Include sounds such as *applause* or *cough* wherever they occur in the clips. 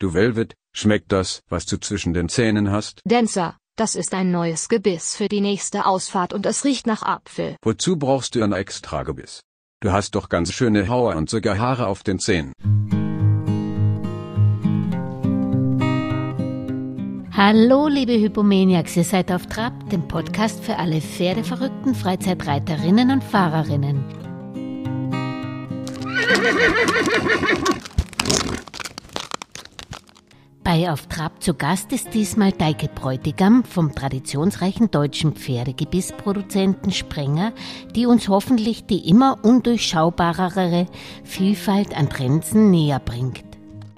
Du Velvet, schmeckt das, was du zwischen den Zähnen hast? Dancer, das ist ein neues Gebiss für die nächste Ausfahrt und es riecht nach Apfel. Wozu brauchst du ein extra Gebiss? Du hast doch ganz schöne Haue und sogar Haare auf den Zähnen. Hallo, liebe Hypomaniacs, ihr seid auf Trab, dem Podcast für alle pferdeverrückten Freizeitreiterinnen und Fahrerinnen. Bei Auf Trab zu Gast ist diesmal Deike Bräutigam vom traditionsreichen deutschen Pferdegebissproduzenten Sprenger, die uns hoffentlich die immer undurchschaubarere Vielfalt an Trenzen näher bringt.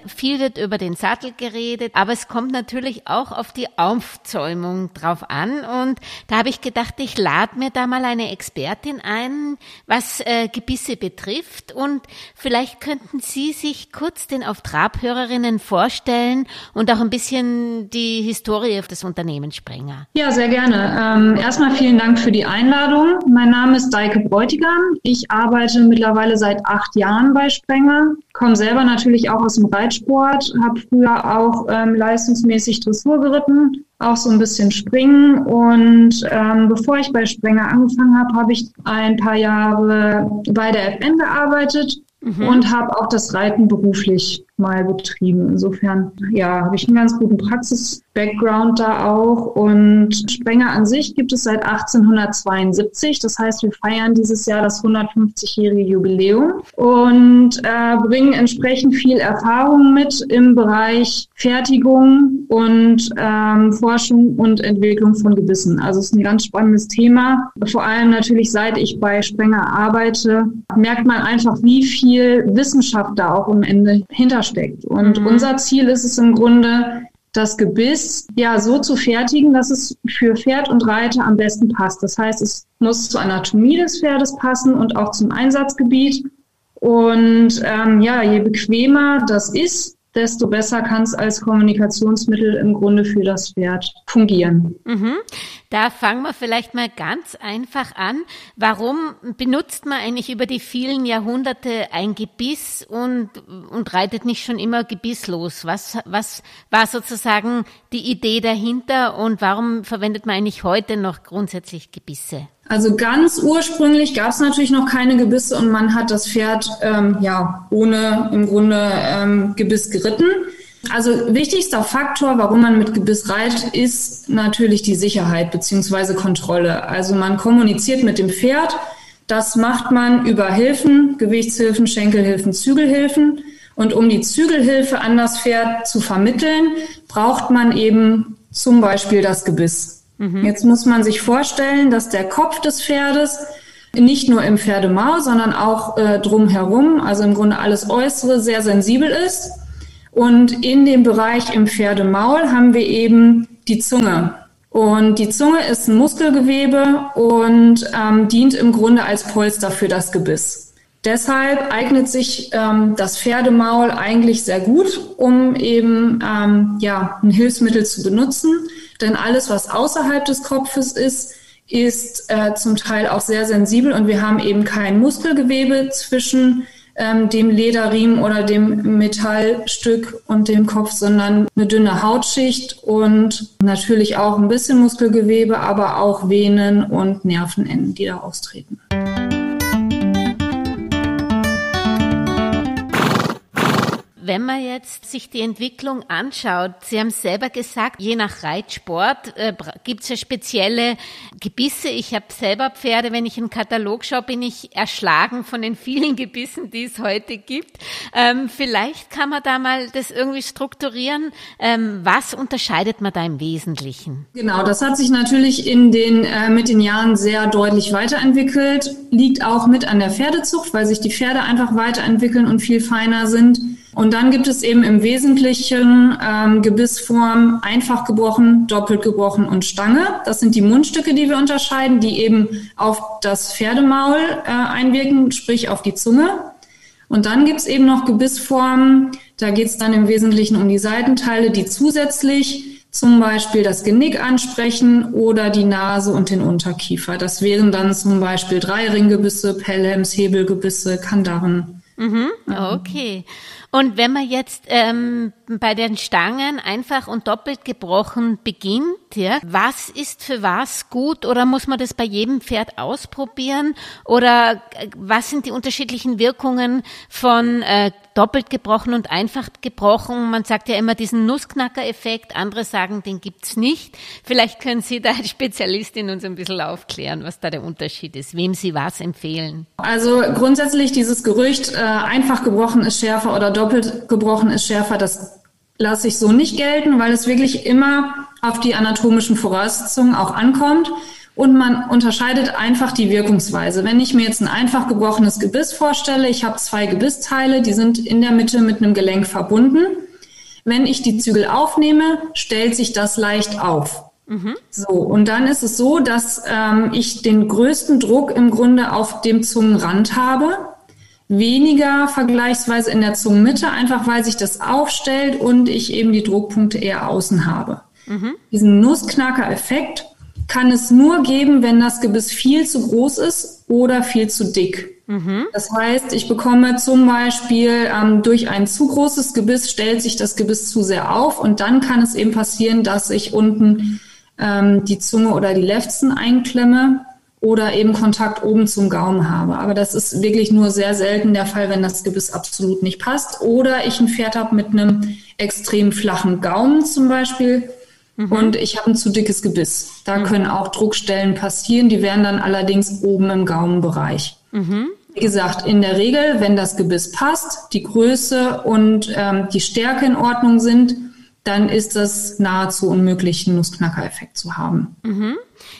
Viel wird über den Sattel geredet, aber es kommt natürlich auch auf die Aufzäumung drauf an. Und da habe ich gedacht, ich lade mir da mal eine Expertin ein, was äh, Gebisse betrifft. Und vielleicht könnten Sie sich kurz den auf Trabhörerinnen vorstellen und auch ein bisschen die Historie des Unternehmens Sprenger. Ja, sehr gerne. Ähm, erstmal vielen Dank für die Einladung. Mein Name ist Deike Bräutigam. Ich arbeite mittlerweile seit acht Jahren bei Sprenger, komme selber natürlich auch aus dem Reiten Reitsport, habe früher auch ähm, leistungsmäßig Dressur geritten, auch so ein bisschen Springen. Und ähm, bevor ich bei Sprenger angefangen habe, habe ich ein paar Jahre bei der FN gearbeitet mhm. und habe auch das Reiten beruflich mal betrieben. Insofern, ja, habe ich einen ganz guten Praxis-Background da auch. Und Sprenger an sich gibt es seit 1872. Das heißt, wir feiern dieses Jahr das 150-jährige Jubiläum und äh, bringen entsprechend viel Erfahrung mit im Bereich Fertigung und ähm, Forschung und Entwicklung von Gebissen. Also es ist ein ganz spannendes Thema. Vor allem natürlich, seit ich bei Sprenger arbeite, merkt man einfach, wie viel Wissenschaft da auch am Ende hintersteht steckt. Und mhm. unser Ziel ist es im Grunde, das Gebiss ja so zu fertigen, dass es für Pferd und Reiter am besten passt. Das heißt, es muss zur Anatomie des Pferdes passen und auch zum Einsatzgebiet. Und ähm, ja, je bequemer das ist, desto besser kann es als Kommunikationsmittel im Grunde für das Pferd fungieren. Mhm. Da fangen wir vielleicht mal ganz einfach an. Warum benutzt man eigentlich über die vielen Jahrhunderte ein Gebiss und, und reitet nicht schon immer gebisslos? Was, was war sozusagen die Idee dahinter und warum verwendet man eigentlich heute noch grundsätzlich Gebisse? Also ganz ursprünglich gab es natürlich noch keine Gebisse und man hat das Pferd ähm, ja ohne im Grunde ähm, Gebiss geritten. Also wichtigster Faktor, warum man mit Gebiss reitet, ist natürlich die Sicherheit beziehungsweise Kontrolle. Also man kommuniziert mit dem Pferd. Das macht man über Hilfen, Gewichtshilfen, Schenkelhilfen, Zügelhilfen. Und um die Zügelhilfe an das Pferd zu vermitteln, braucht man eben zum Beispiel das Gebiss. Mhm. Jetzt muss man sich vorstellen, dass der Kopf des Pferdes nicht nur im Pferdemaul, sondern auch äh, drumherum, also im Grunde alles Äußere, sehr sensibel ist. Und in dem Bereich im Pferdemaul haben wir eben die Zunge. Und die Zunge ist ein Muskelgewebe und ähm, dient im Grunde als Polster für das Gebiss. Deshalb eignet sich ähm, das Pferdemaul eigentlich sehr gut, um eben ähm, ja, ein Hilfsmittel zu benutzen. Denn alles, was außerhalb des Kopfes ist, ist äh, zum Teil auch sehr sensibel und wir haben eben kein Muskelgewebe zwischen ähm, dem Lederriemen oder dem Metallstück und dem Kopf, sondern eine dünne Hautschicht und natürlich auch ein bisschen Muskelgewebe, aber auch Venen und Nervenenden, die da austreten. Wenn man jetzt sich die Entwicklung anschaut, Sie haben selber gesagt, je nach Reitsport äh, gibt es ja spezielle Gebisse. Ich habe selber Pferde, wenn ich einen Katalog schaue, bin ich erschlagen von den vielen *laughs* Gebissen, die es heute gibt. Ähm, vielleicht kann man da mal das irgendwie strukturieren. Ähm, was unterscheidet man da im Wesentlichen? Genau, das hat sich natürlich in den, äh, mit den Jahren sehr deutlich weiterentwickelt. Liegt auch mit an der Pferdezucht, weil sich die Pferde einfach weiterentwickeln und viel feiner sind. Und dann gibt es eben im Wesentlichen ähm, Gebissform einfach gebrochen, doppelt gebrochen und Stange. Das sind die Mundstücke, die wir unterscheiden, die eben auf das Pferdemaul äh, einwirken, sprich auf die Zunge. Und dann gibt's eben noch Gebissformen, da geht's dann im Wesentlichen um die Seitenteile, die zusätzlich zum Beispiel das Genick ansprechen oder die Nase und den Unterkiefer. Das wären dann zum Beispiel Dreiringgebisse, Pelhams, Hebelgebisse, Kandaren. Mhm, okay. Und wenn man jetzt ähm, bei den Stangen einfach und doppelt gebrochen beginnt, ja, was ist für was gut oder muss man das bei jedem Pferd ausprobieren? Oder äh, was sind die unterschiedlichen Wirkungen von äh, doppelt gebrochen und einfach gebrochen? Man sagt ja immer diesen Nussknacker-Effekt, andere sagen, den gibt's nicht. Vielleicht können Sie da als Spezialistin uns ein bisschen aufklären, was da der Unterschied ist, wem Sie was empfehlen. Also grundsätzlich dieses Gerücht, äh, einfach gebrochen ist schärfer oder doppelt gebrochen ist schärfer, das lasse ich so nicht gelten, weil es wirklich immer auf die anatomischen Voraussetzungen auch ankommt. Und man unterscheidet einfach die Wirkungsweise. Wenn ich mir jetzt ein einfach gebrochenes Gebiss vorstelle, ich habe zwei Gebissteile, die sind in der Mitte mit einem Gelenk verbunden. Wenn ich die Zügel aufnehme, stellt sich das leicht auf. Mhm. So, und dann ist es so, dass ähm, ich den größten Druck im Grunde auf dem Zungenrand habe weniger vergleichsweise in der Zungenmitte, einfach weil sich das aufstellt und ich eben die Druckpunkte eher außen habe. Mhm. Diesen Nussknacker-Effekt kann es nur geben, wenn das Gebiss viel zu groß ist oder viel zu dick. Mhm. Das heißt, ich bekomme zum Beispiel ähm, durch ein zu großes Gebiss stellt sich das Gebiss zu sehr auf und dann kann es eben passieren, dass ich unten ähm, die Zunge oder die Lefzen einklemme oder eben Kontakt oben zum Gaumen habe. Aber das ist wirklich nur sehr selten der Fall, wenn das Gebiss absolut nicht passt. Oder ich ein Pferd habe mit einem extrem flachen Gaumen zum Beispiel mhm. und ich habe ein zu dickes Gebiss. Da mhm. können auch Druckstellen passieren, die wären dann allerdings oben im Gaumenbereich. Mhm. Wie gesagt, in der Regel, wenn das Gebiss passt, die Größe und ähm, die Stärke in Ordnung sind, dann ist das nahezu unmöglich, einen Nussknacker-Effekt zu haben.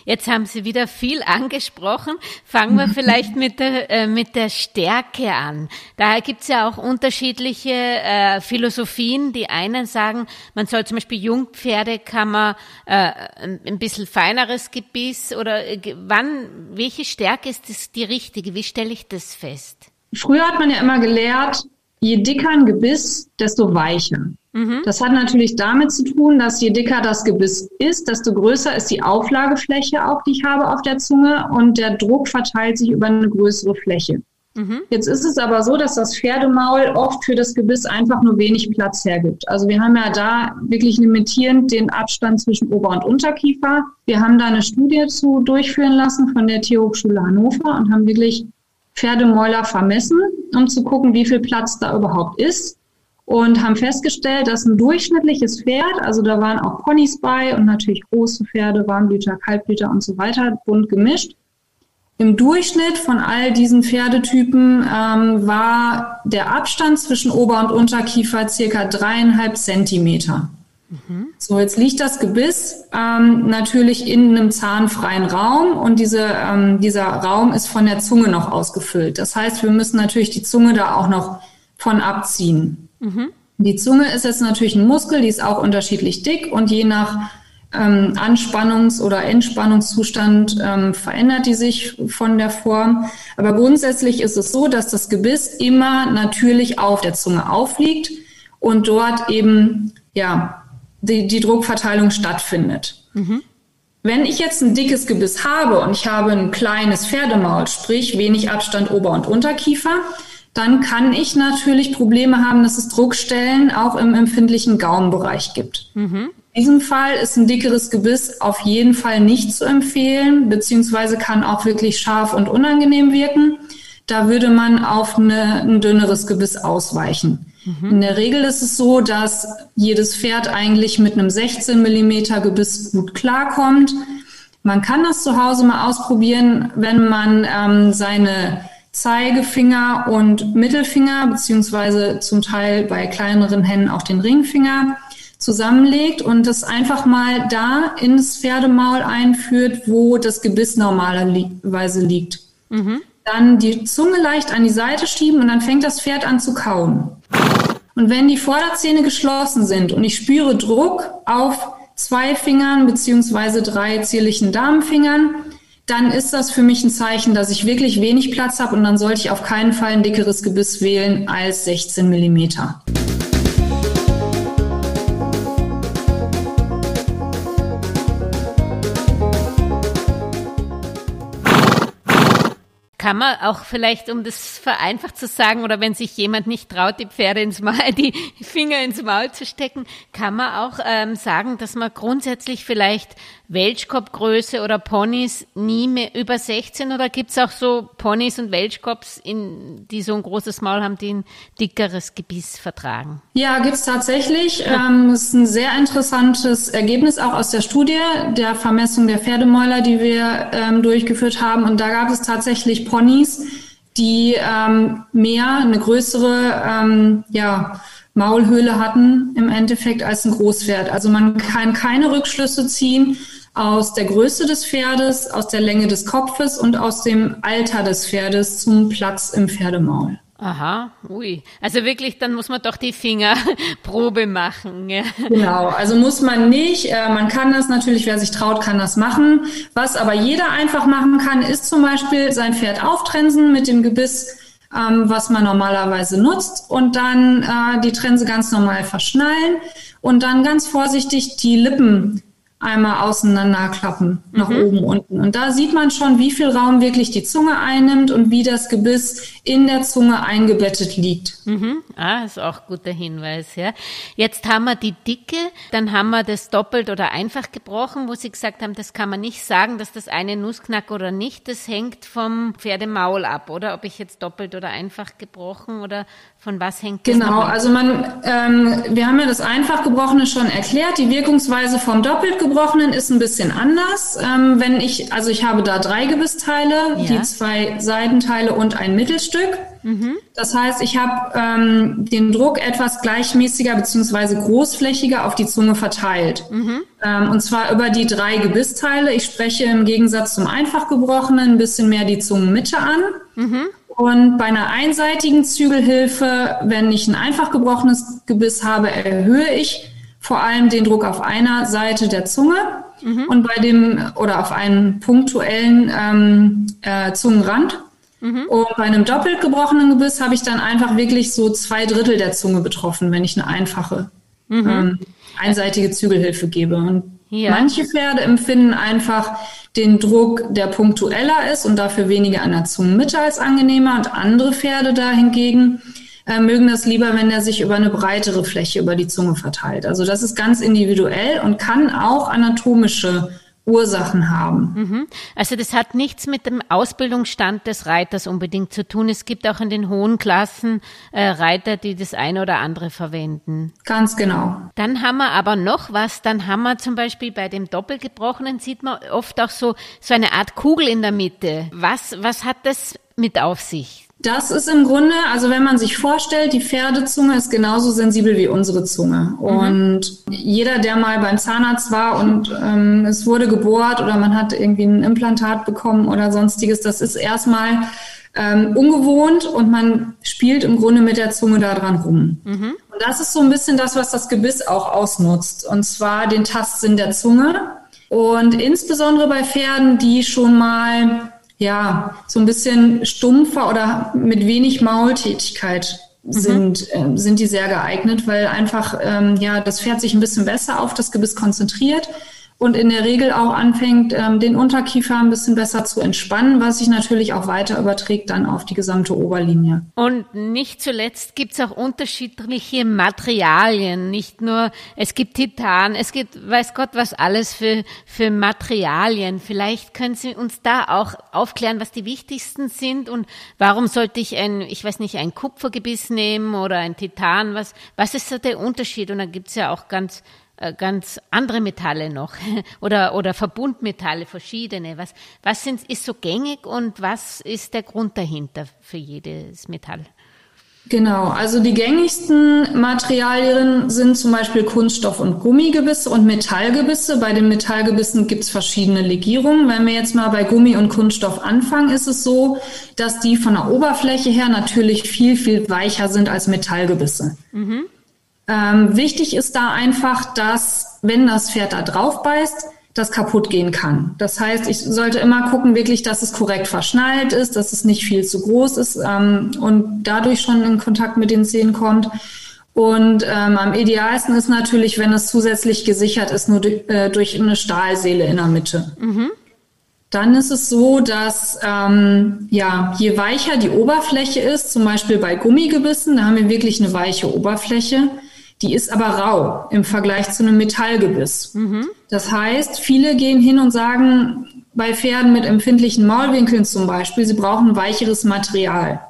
Jetzt haben Sie wieder viel angesprochen. Fangen wir vielleicht mit der, äh, mit der Stärke an. Daher gibt es ja auch unterschiedliche äh, Philosophien. Die einen sagen, man soll zum Beispiel Jungpferde kann man äh, ein bisschen feineres Gebiss oder äh, wann, welche Stärke ist das die richtige? Wie stelle ich das fest? Früher hat man ja immer gelehrt, je dicker ein Gebiss, desto weicher. Mhm. Das hat natürlich damit zu tun, dass je dicker das Gebiss ist, desto größer ist die Auflagefläche auch, die ich habe auf der Zunge und der Druck verteilt sich über eine größere Fläche. Mhm. Jetzt ist es aber so, dass das Pferdemaul oft für das Gebiss einfach nur wenig Platz hergibt. Also wir haben ja da wirklich limitierend den Abstand zwischen Ober- und Unterkiefer. Wir haben da eine Studie zu durchführen lassen von der Tierhochschule Hannover und haben wirklich Pferdemäuler vermessen, um zu gucken, wie viel Platz da überhaupt ist und haben festgestellt, dass ein durchschnittliches Pferd, also da waren auch Ponys bei und natürlich große Pferde, Warmblüter, Kaltblüter und so weiter, bunt gemischt. Im Durchschnitt von all diesen Pferdetypen ähm, war der Abstand zwischen Ober- und Unterkiefer circa dreieinhalb Zentimeter. Mhm. So, jetzt liegt das Gebiss ähm, natürlich in einem zahnfreien Raum und diese, ähm, dieser Raum ist von der Zunge noch ausgefüllt. Das heißt, wir müssen natürlich die Zunge da auch noch von abziehen. Mhm. Die Zunge ist jetzt natürlich ein Muskel, die ist auch unterschiedlich dick und je nach ähm, Anspannungs- oder Entspannungszustand ähm, verändert die sich von der Form. Aber grundsätzlich ist es so, dass das Gebiss immer natürlich auf der Zunge aufliegt und dort eben ja die, die Druckverteilung stattfindet. Mhm. Wenn ich jetzt ein dickes Gebiss habe und ich habe ein kleines Pferdemaul, sprich wenig Abstand Ober- und Unterkiefer, dann kann ich natürlich Probleme haben, dass es Druckstellen auch im empfindlichen Gaumenbereich gibt. Mhm. In diesem Fall ist ein dickeres Gebiss auf jeden Fall nicht zu empfehlen, beziehungsweise kann auch wirklich scharf und unangenehm wirken. Da würde man auf eine, ein dünneres Gebiss ausweichen. In der Regel ist es so, dass jedes Pferd eigentlich mit einem 16 Millimeter Gebiss gut klarkommt. Man kann das zu Hause mal ausprobieren, wenn man ähm, seine Zeigefinger und Mittelfinger, beziehungsweise zum Teil bei kleineren Hennen auch den Ringfinger zusammenlegt und das einfach mal da ins Pferdemaul einführt, wo das Gebiss normalerweise liegt. Mhm. Dann die Zunge leicht an die Seite schieben und dann fängt das Pferd an zu kauen. Und wenn die Vorderzähne geschlossen sind und ich spüre Druck auf zwei Fingern beziehungsweise drei zierlichen Damenfingern, dann ist das für mich ein Zeichen, dass ich wirklich wenig Platz habe und dann sollte ich auf keinen Fall ein dickeres Gebiss wählen als 16 Millimeter. Kann man auch vielleicht, um das vereinfacht zu sagen, oder wenn sich jemand nicht traut, die Pferde ins Maul, *laughs* die Finger ins Maul zu stecken, kann man auch ähm, sagen, dass man grundsätzlich vielleicht Welschkopfgröße oder Ponys nie mehr über 16 oder gibt's auch so Ponys und Welschkops, in, die so ein großes Maul haben, die ein dickeres Gebiss vertragen? Ja, gibt's tatsächlich. Ähm, das ist ein sehr interessantes Ergebnis auch aus der Studie der Vermessung der Pferdemäuler, die wir ähm, durchgeführt haben. Und da gab es tatsächlich Ponys, die ähm, mehr, eine größere, ähm, ja, Maulhöhle hatten im Endeffekt als ein Großpferd. Also man kann keine Rückschlüsse ziehen aus der Größe des Pferdes, aus der Länge des Kopfes und aus dem Alter des Pferdes zum Platz im Pferdemaul. Aha, ui. Also wirklich, dann muss man doch die Fingerprobe *laughs* machen. Ja. Genau, also muss man nicht. Äh, man kann das natürlich, wer sich traut, kann das machen. Was aber jeder einfach machen kann, ist zum Beispiel sein Pferd auftrensen mit dem Gebiss, ähm, was man normalerweise nutzt und dann äh, die Trense ganz normal verschnallen und dann ganz vorsichtig die Lippen einmal auseinanderklappen, nach mhm. oben, unten. Und da sieht man schon, wie viel Raum wirklich die Zunge einnimmt und wie das Gebiss in der Zunge eingebettet liegt. Mhm. Ah, ist auch guter Hinweis, ja. Jetzt haben wir die Dicke, dann haben wir das doppelt oder einfach gebrochen, wo Sie gesagt haben, das kann man nicht sagen, dass das eine Nussknack oder nicht, das hängt vom Pferdemaul ab, oder? Ob ich jetzt doppelt oder einfach gebrochen oder von was hängt das Genau, also man, ähm, wir haben ja das einfach gebrochene schon erklärt. Die Wirkungsweise vom doppelt gebrochenen ist ein bisschen anders. Ähm, wenn ich, also ich habe da drei Gebissteile, ja. die zwei Seitenteile und ein Mittelstück. Mhm. Das heißt, ich habe ähm, den Druck etwas gleichmäßiger beziehungsweise großflächiger auf die Zunge verteilt. Mhm. Ähm, und zwar über die drei Gebissteile. Ich spreche im Gegensatz zum einfach gebrochenen ein bisschen mehr die Zungenmitte an. Mhm. Und bei einer einseitigen Zügelhilfe, wenn ich ein einfach gebrochenes Gebiss habe, erhöhe ich vor allem den Druck auf einer Seite der Zunge mhm. und bei dem oder auf einen punktuellen ähm, äh, Zungenrand. Mhm. Und bei einem doppelt gebrochenen Gebiss habe ich dann einfach wirklich so zwei Drittel der Zunge betroffen, wenn ich eine einfache mhm. ähm, einseitige Zügelhilfe gebe. Und ja. manche Pferde empfinden einfach den Druck, der punktueller ist und dafür weniger an der Zungenmitte als angenehmer. Und andere Pferde da hingegen äh, mögen das lieber, wenn er sich über eine breitere Fläche über die Zunge verteilt. Also das ist ganz individuell und kann auch anatomische Ursachen haben. Mhm. Also das hat nichts mit dem Ausbildungsstand des Reiters unbedingt zu tun. Es gibt auch in den hohen Klassen äh, Reiter, die das eine oder andere verwenden. Ganz genau. Dann haben wir aber noch was. Dann haben wir zum Beispiel bei dem Doppelgebrochenen sieht man oft auch so so eine Art Kugel in der Mitte. Was was hat das mit auf sich? Das ist im Grunde, also wenn man sich vorstellt, die Pferdezunge ist genauso sensibel wie unsere Zunge. Mhm. Und jeder, der mal beim Zahnarzt war und ähm, es wurde gebohrt oder man hat irgendwie ein Implantat bekommen oder sonstiges, das ist erstmal ähm, ungewohnt und man spielt im Grunde mit der Zunge da dran rum. Mhm. Und das ist so ein bisschen das, was das Gebiss auch ausnutzt. Und zwar den Tastsinn der Zunge. Und insbesondere bei Pferden, die schon mal ja, so ein bisschen stumpfer oder mit wenig Maultätigkeit mhm. sind, mhm. äh, sind die sehr geeignet, weil einfach ähm, ja das Pferd sich ein bisschen besser auf das Gebiss konzentriert und in der Regel auch anfängt, ähm, den Unterkiefer ein bisschen besser zu entspannen, was sich natürlich auch weiter überträgt dann auf die gesamte Oberlinie. Und nicht zuletzt gibt es auch unterschiedliche Materialien. Nicht nur, es gibt Titan, es gibt, weiß Gott, was alles für, für Materialien. Vielleicht können Sie uns da auch aufklären, was die wichtigsten sind und warum sollte ich ein, ich weiß nicht, ein Kupfergebiss nehmen oder ein Titan? Was, was ist da der Unterschied? Und da gibt es ja auch ganz ganz andere Metalle noch *laughs* oder, oder Verbundmetalle, verschiedene. Was, was sind, ist so gängig und was ist der Grund dahinter für jedes Metall? Genau, also die gängigsten Materialien sind zum Beispiel Kunststoff- und Gummigebisse und Metallgebisse. Bei den Metallgebissen gibt es verschiedene Legierungen. Wenn wir jetzt mal bei Gummi und Kunststoff anfangen, ist es so, dass die von der Oberfläche her natürlich viel, viel weicher sind als Metallgebisse. Mhm. Ähm, wichtig ist da einfach, dass wenn das Pferd da drauf beißt, das kaputt gehen kann. Das heißt, ich sollte immer gucken, wirklich, dass es korrekt verschnallt ist, dass es nicht viel zu groß ist ähm, und dadurch schon in Kontakt mit den Zähnen kommt. Und ähm, am idealsten ist natürlich, wenn es zusätzlich gesichert ist, nur durch, äh, durch eine Stahlseele in der Mitte. Mhm. dann ist es so, dass ähm, ja, je weicher die Oberfläche ist, zum Beispiel bei Gummigebissen, da haben wir wirklich eine weiche Oberfläche, die ist aber rau im Vergleich zu einem Metallgebiss. Mhm. Das heißt, viele gehen hin und sagen, bei Pferden mit empfindlichen Maulwinkeln zum Beispiel, sie brauchen weicheres Material.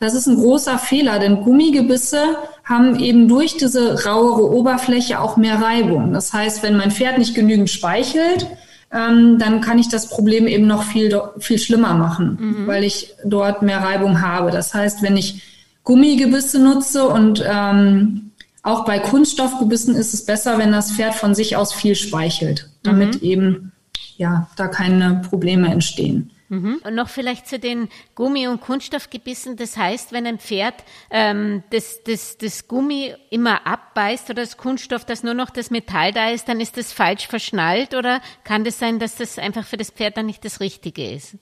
Das ist ein großer Fehler, denn Gummigebisse haben eben durch diese rauere Oberfläche auch mehr Reibung. Das heißt, wenn mein Pferd nicht genügend speichelt, ähm, dann kann ich das Problem eben noch viel, viel schlimmer machen, mhm. weil ich dort mehr Reibung habe. Das heißt, wenn ich Gummigebisse nutze und ähm, auch bei Kunststoffgebissen ist es besser, wenn das Pferd von sich aus viel speichelt, damit mhm. eben ja da keine Probleme entstehen. Mhm. Und noch vielleicht zu den Gummi- und Kunststoffgebissen. Das heißt, wenn ein Pferd ähm, das, das, das Gummi immer abbeißt oder das Kunststoff, dass nur noch das Metall da ist, dann ist das falsch verschnallt oder kann das sein, dass das einfach für das Pferd dann nicht das Richtige ist?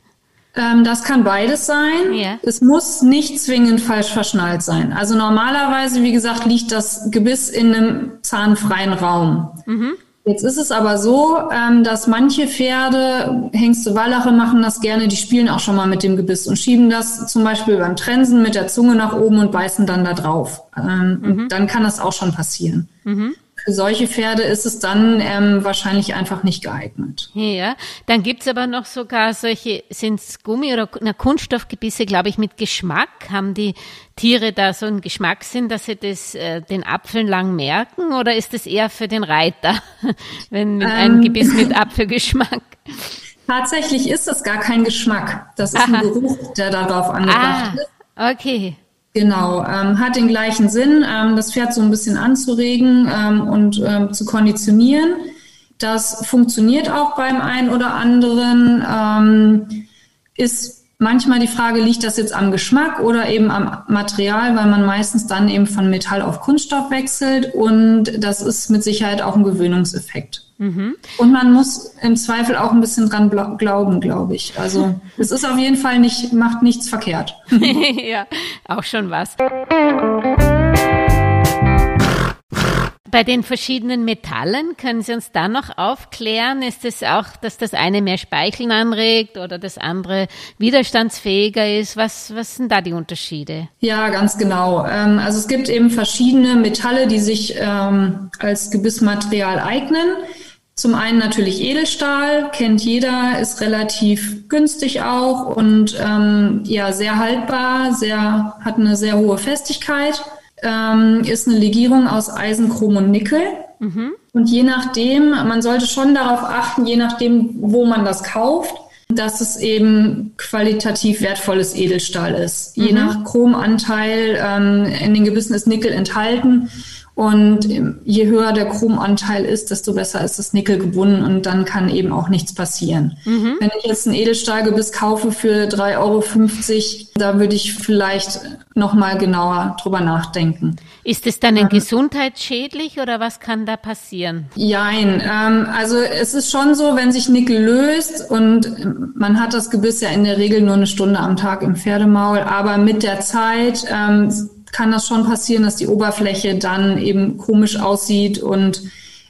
Ähm, das kann beides sein. Ja. Es muss nicht zwingend falsch verschnallt sein. Also normalerweise, wie gesagt, liegt das Gebiss in einem zahnfreien Raum. Mhm. Jetzt ist es aber so, ähm, dass manche Pferde, Hengste, Wallache machen das gerne, die spielen auch schon mal mit dem Gebiss und schieben das zum Beispiel beim Trensen mit der Zunge nach oben und beißen dann da drauf. Ähm, mhm. Dann kann das auch schon passieren. Mhm. Für solche Pferde ist es dann ähm, wahrscheinlich einfach nicht geeignet. Ja, dann gibt's aber noch sogar solche, sind's Gummi- oder na, Kunststoffgebisse, glaube ich, mit Geschmack. Haben die Tiere da so einen Geschmackssinn, dass sie das, äh, den Apfel lang merken? Oder ist es eher für den Reiter, *laughs* wenn ähm, ein Gebiss mit Apfelgeschmack? Tatsächlich ist das gar kein Geschmack. Das ist Aha. ein Geruch, der darauf angebracht ah, ist. Okay. Genau, ähm, hat den gleichen Sinn, ähm, das Pferd so ein bisschen anzuregen ähm, und ähm, zu konditionieren. Das funktioniert auch beim einen oder anderen. Ähm, ist manchmal die Frage, liegt das jetzt am Geschmack oder eben am Material, weil man meistens dann eben von Metall auf Kunststoff wechselt und das ist mit Sicherheit auch ein Gewöhnungseffekt. Mhm. Und man muss im Zweifel auch ein bisschen dran glauben, glaube ich. Also *laughs* es ist auf jeden Fall nicht, macht nichts verkehrt. *laughs* ja, auch schon was. Bei den verschiedenen Metallen, können Sie uns da noch aufklären? Ist es auch, dass das eine mehr Speicheln anregt oder das andere widerstandsfähiger ist? Was, was sind da die Unterschiede? Ja, ganz genau. Ähm, also es gibt eben verschiedene Metalle, die sich ähm, als Gebissmaterial eignen. Zum einen natürlich Edelstahl, kennt jeder, ist relativ günstig auch und ähm, ja sehr haltbar, sehr hat eine sehr hohe Festigkeit. Ähm, ist eine Legierung aus Eisen, Chrom und Nickel. Mhm. Und je nachdem, man sollte schon darauf achten, je nachdem, wo man das kauft, dass es eben qualitativ wertvolles Edelstahl ist. Mhm. Je nach Chromanteil ähm, in den Gebissen ist Nickel enthalten. Und je höher der Chromanteil ist, desto besser ist das Nickel gebunden und dann kann eben auch nichts passieren. Mhm. Wenn ich jetzt ein Edelstahlgebiss kaufe für 3,50 Euro, da würde ich vielleicht nochmal genauer drüber nachdenken. Ist es dann ähm, gesundheitsschädlich oder was kann da passieren? Jein. Ähm, also es ist schon so, wenn sich Nickel löst und man hat das Gebiss ja in der Regel nur eine Stunde am Tag im Pferdemaul, aber mit der Zeit ähm, kann das schon passieren, dass die Oberfläche dann eben komisch aussieht und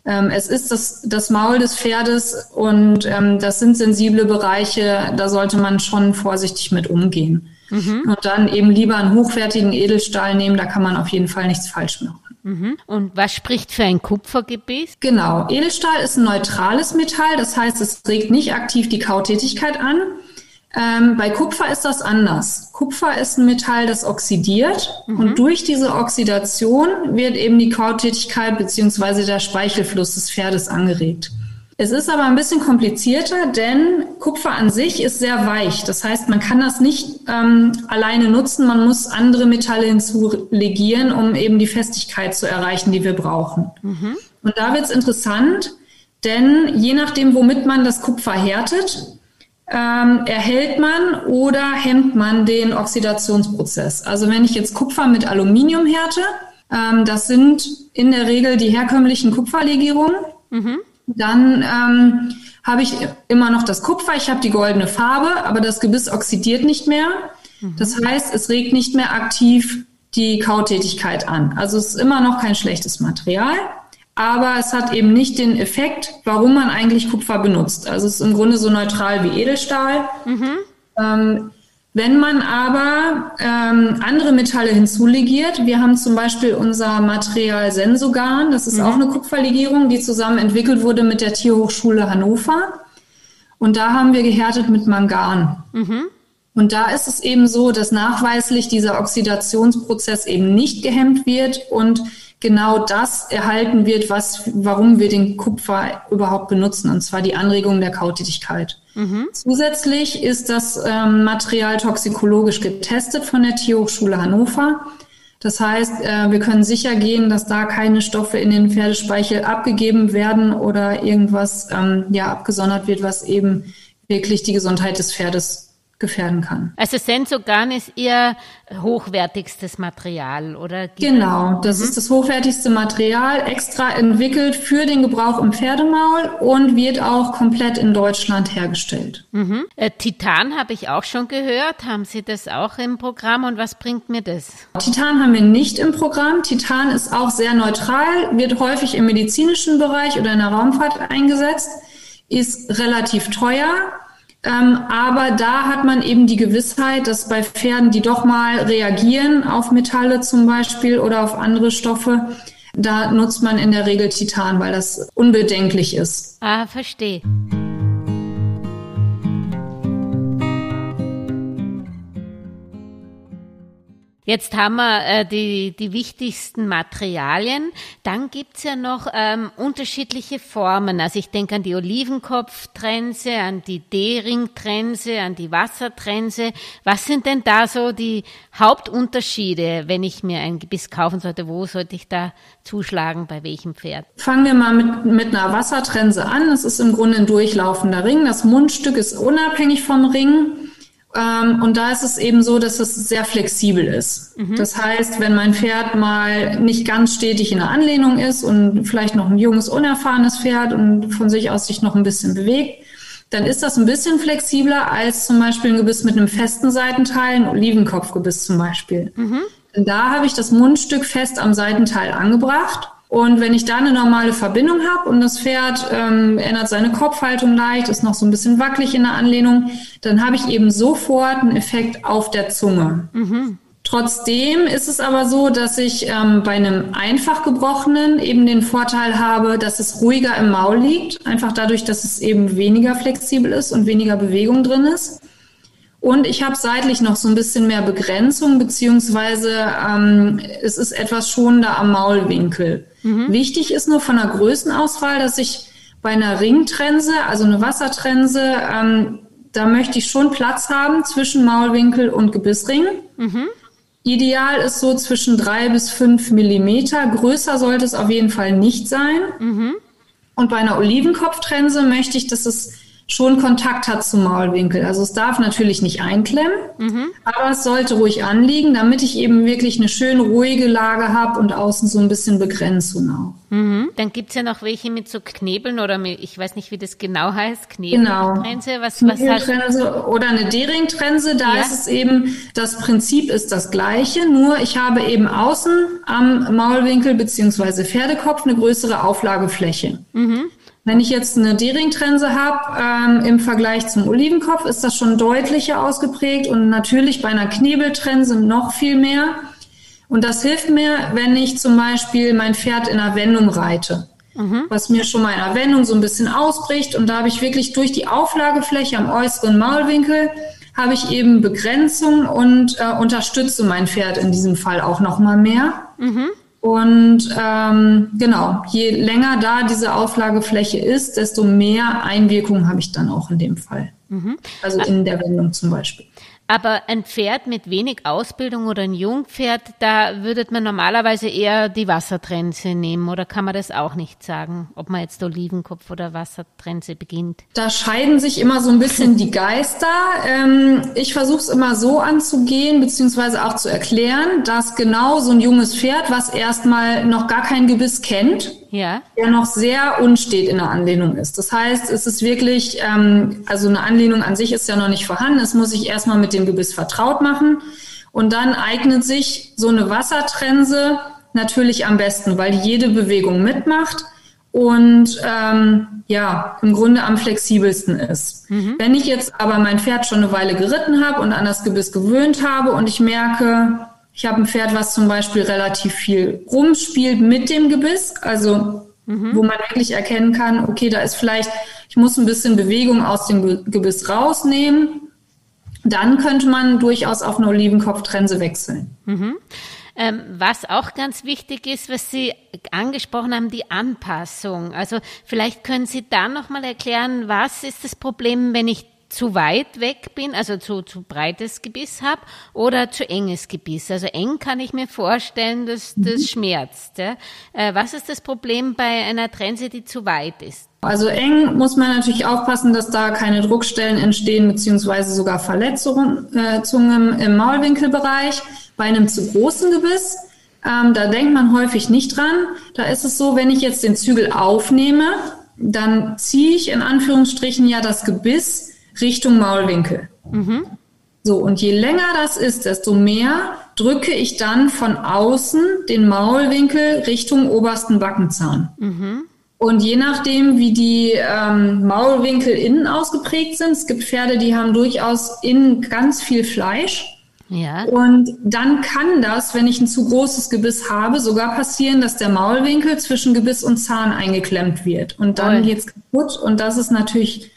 ähm, es ist das, das Maul des Pferdes und ähm, das sind sensible Bereiche, da sollte man schon vorsichtig mit umgehen. Mhm. Und dann eben lieber einen hochwertigen Edelstahl nehmen, da kann man auf jeden Fall nichts falsch machen. Mhm. Und was spricht für ein Kupfergebiss? Genau, Edelstahl ist ein neutrales Metall, das heißt, es regt nicht aktiv die Kautätigkeit an. Ähm, bei Kupfer ist das anders. Kupfer ist ein Metall, das oxidiert mhm. und durch diese Oxidation wird eben die Kautätigkeit beziehungsweise der Speichelfluss des Pferdes angeregt. Es ist aber ein bisschen komplizierter, denn Kupfer an sich ist sehr weich. Das heißt, man kann das nicht ähm, alleine nutzen. Man muss andere Metalle hinzulegieren, um eben die Festigkeit zu erreichen, die wir brauchen. Mhm. Und da wird es interessant, denn je nachdem, womit man das Kupfer härtet, ähm, erhält man oder hemmt man den Oxidationsprozess. Also wenn ich jetzt Kupfer mit Aluminium härte, ähm, das sind in der Regel die herkömmlichen Kupferlegierungen, mhm. dann ähm, habe ich immer noch das Kupfer, ich habe die goldene Farbe, aber das Gebiss oxidiert nicht mehr. Mhm. Das heißt, es regt nicht mehr aktiv die Kautätigkeit an. Also es ist immer noch kein schlechtes Material. Aber es hat eben nicht den Effekt, warum man eigentlich Kupfer benutzt. Also es ist im Grunde so neutral wie Edelstahl. Mhm. Ähm, wenn man aber ähm, andere Metalle hinzulegiert, wir haben zum Beispiel unser Material Sensogan, das ist mhm. auch eine Kupferlegierung, die zusammen entwickelt wurde mit der Tierhochschule Hannover. Und da haben wir gehärtet mit Mangan. Mhm. Und da ist es eben so, dass nachweislich dieser Oxidationsprozess eben nicht gehemmt wird und genau das erhalten wird, was, warum wir den Kupfer überhaupt benutzen, und zwar die Anregung der Kautätigkeit. Mhm. Zusätzlich ist das ähm, Material toxikologisch getestet von der Tierhochschule Hannover. Das heißt, äh, wir können sicher gehen, dass da keine Stoffe in den Pferdespeichel abgegeben werden oder irgendwas ähm, ja abgesondert wird, was eben wirklich die Gesundheit des Pferdes gefährden kann. Also Sensogan ist Ihr hochwertigstes Material, oder? Genau, das mhm. ist das hochwertigste Material, extra entwickelt für den Gebrauch im Pferdemaul und wird auch komplett in Deutschland hergestellt. Mhm. Äh, Titan habe ich auch schon gehört. Haben Sie das auch im Programm und was bringt mir das? Titan haben wir nicht im Programm. Titan ist auch sehr neutral, wird häufig im medizinischen Bereich oder in der Raumfahrt eingesetzt, ist relativ teuer, ähm, aber da hat man eben die Gewissheit, dass bei Pferden, die doch mal reagieren auf Metalle zum Beispiel oder auf andere Stoffe, da nutzt man in der Regel Titan, weil das unbedenklich ist. Ah, verstehe. Jetzt haben wir äh, die, die wichtigsten Materialien. Dann gibt's ja noch ähm, unterschiedliche Formen. Also ich denke an die Olivenkopftrense, an die D-Ring-Trense, an die Wassertrense. Was sind denn da so die Hauptunterschiede, wenn ich mir ein Gebiss kaufen sollte? Wo sollte ich da zuschlagen, bei welchem Pferd? Fangen wir mal mit, mit einer Wassertrense an. Das ist im Grunde ein durchlaufender Ring. Das Mundstück ist unabhängig vom Ring. Ähm, und da ist es eben so, dass es sehr flexibel ist. Mhm. Das heißt, wenn mein Pferd mal nicht ganz stetig in der Anlehnung ist und vielleicht noch ein junges, unerfahrenes Pferd und von sich aus sich noch ein bisschen bewegt, dann ist das ein bisschen flexibler als zum Beispiel ein Gebiss mit einem festen Seitenteil, ein Olivenkopfgebiss zum Beispiel. Mhm. Da habe ich das Mundstück fest am Seitenteil angebracht und wenn ich da eine normale Verbindung habe und das Pferd ähm, ändert seine Kopfhaltung leicht, ist noch so ein bisschen wackelig in der Anlehnung, dann habe ich eben sofort einen Effekt auf der Zunge. Mhm. Trotzdem ist es aber so, dass ich ähm, bei einem einfach gebrochenen eben den Vorteil habe, dass es ruhiger im Maul liegt, einfach dadurch, dass es eben weniger flexibel ist und weniger Bewegung drin ist. Und ich habe seitlich noch so ein bisschen mehr Begrenzung, beziehungsweise ähm, es ist etwas schonender am Maulwinkel. Mhm. Wichtig ist nur von der Größenauswahl, dass ich bei einer Ringtrense, also eine Wassertrense, ähm, da möchte ich schon Platz haben zwischen Maulwinkel und Gebissring. Mhm. Ideal ist so zwischen drei bis fünf Millimeter. Größer sollte es auf jeden Fall nicht sein. Mhm. Und bei einer Olivenkopftrense möchte ich, dass es schon Kontakt hat zum Maulwinkel. Also es darf natürlich nicht einklemmen, mhm. aber es sollte ruhig anliegen, damit ich eben wirklich eine schön ruhige Lage habe und außen so ein bisschen Begrenzung auch. Mhm. Dann gibt's ja noch welche mit so Knebeln oder mit, ich weiß nicht, wie das genau heißt, Knebeltrense. Genau. Was, was heißt? Oder eine D-Ring-Trense, da ja. ist es eben, das Prinzip ist das gleiche, nur ich habe eben außen am Maulwinkel beziehungsweise Pferdekopf eine größere Auflagefläche. Mhm. Wenn ich jetzt eine D-Ring-Trense habe ähm, im Vergleich zum Olivenkopf, ist das schon deutlicher ausgeprägt und natürlich bei einer Knebeltrense noch viel mehr. Und das hilft mir, wenn ich zum Beispiel mein Pferd in einer Wendung reite, mhm. was mir schon mal in einer Wendung so ein bisschen ausbricht. Und da habe ich wirklich durch die Auflagefläche am äußeren Maulwinkel habe ich eben Begrenzung und äh, unterstütze mein Pferd in diesem Fall auch noch mal mehr. Mhm. Und ähm, genau, je länger da diese Auflagefläche ist, desto mehr Einwirkungen habe ich dann auch in dem Fall. Mhm. Also in der Wendung zum Beispiel. Aber ein Pferd mit wenig Ausbildung oder ein Jungpferd, da würde man normalerweise eher die Wassertrense nehmen oder kann man das auch nicht sagen, ob man jetzt Olivenkopf oder Wassertrense beginnt? Da scheiden sich immer so ein bisschen die Geister. Ähm, ich versuche es immer so anzugehen, beziehungsweise auch zu erklären, dass genau so ein junges Pferd, was erstmal noch gar kein Gebiss kennt, ja. der noch sehr unstet in der Anlehnung ist. Das heißt, es ist wirklich, ähm, also eine Anlehnung an sich ist ja noch nicht vorhanden. Es muss sich erstmal mit dem Gebiss vertraut machen. Und dann eignet sich so eine Wassertrense natürlich am besten, weil die jede Bewegung mitmacht und ähm, ja, im Grunde am flexibelsten ist. Mhm. Wenn ich jetzt aber mein Pferd schon eine Weile geritten habe und an das Gebiss gewöhnt habe und ich merke, ich habe ein Pferd, was zum Beispiel relativ viel rumspielt mit dem Gebiss, also mhm. wo man wirklich erkennen kann, okay, da ist vielleicht, ich muss ein bisschen Bewegung aus dem Gebiss rausnehmen, dann könnte man durchaus auf eine Olivenkopftrense wechseln. Mhm. Ähm, was auch ganz wichtig ist, was Sie angesprochen haben, die Anpassung. Also vielleicht können Sie da nochmal erklären, was ist das Problem, wenn ich zu weit weg bin, also zu, zu breites Gebiss habe oder zu enges Gebiss. Also eng kann ich mir vorstellen, dass das mhm. schmerzt. Ja? Äh, was ist das Problem bei einer Trense, die zu weit ist? Also eng muss man natürlich aufpassen, dass da keine Druckstellen entstehen, beziehungsweise sogar Verletzungen äh, im Maulwinkelbereich. Bei einem zu großen Gebiss, ähm, da denkt man häufig nicht dran. Da ist es so, wenn ich jetzt den Zügel aufnehme, dann ziehe ich in Anführungsstrichen ja das Gebiss Richtung Maulwinkel. Mhm. So, und je länger das ist, desto mehr drücke ich dann von außen den Maulwinkel Richtung obersten Backenzahn. Mhm. Und je nachdem, wie die ähm, Maulwinkel innen ausgeprägt sind, es gibt Pferde, die haben durchaus innen ganz viel Fleisch. Ja. Und dann kann das, wenn ich ein zu großes Gebiss habe, sogar passieren, dass der Maulwinkel zwischen Gebiss und Zahn eingeklemmt wird. Und dann oh. geht's kaputt. Und das ist natürlich